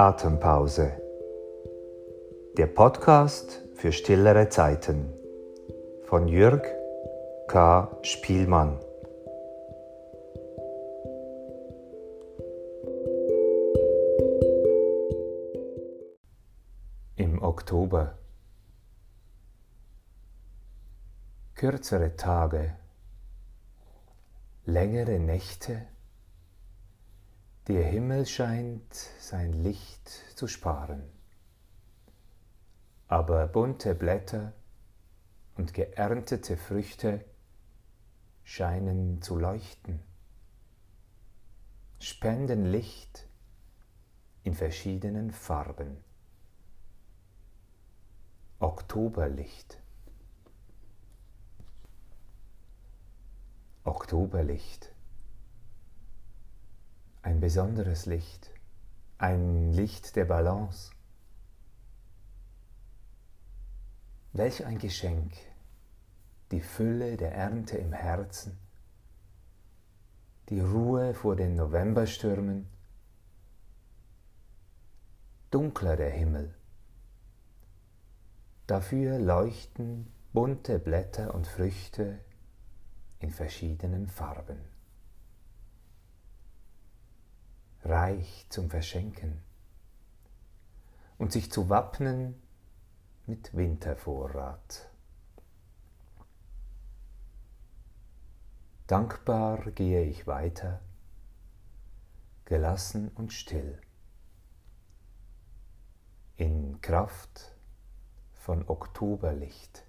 Atempause. Der Podcast für stillere Zeiten von Jürg K. Spielmann. Im Oktober. Kürzere Tage, längere Nächte der Himmel scheint sein Licht zu sparen, aber bunte Blätter und geerntete Früchte scheinen zu leuchten, spenden Licht in verschiedenen Farben. Oktoberlicht. Oktoberlicht ein besonderes Licht, ein Licht der Balance. Welch ein Geschenk, die Fülle der Ernte im Herzen, die Ruhe vor den Novemberstürmen, dunkler der Himmel. Dafür leuchten bunte Blätter und Früchte in verschiedenen Farben reich zum Verschenken und sich zu wappnen mit Wintervorrat. Dankbar gehe ich weiter, gelassen und still, in Kraft von Oktoberlicht.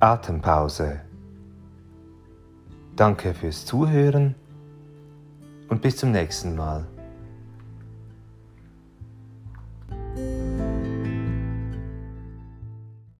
Atempause. Danke fürs Zuhören und bis zum nächsten Mal.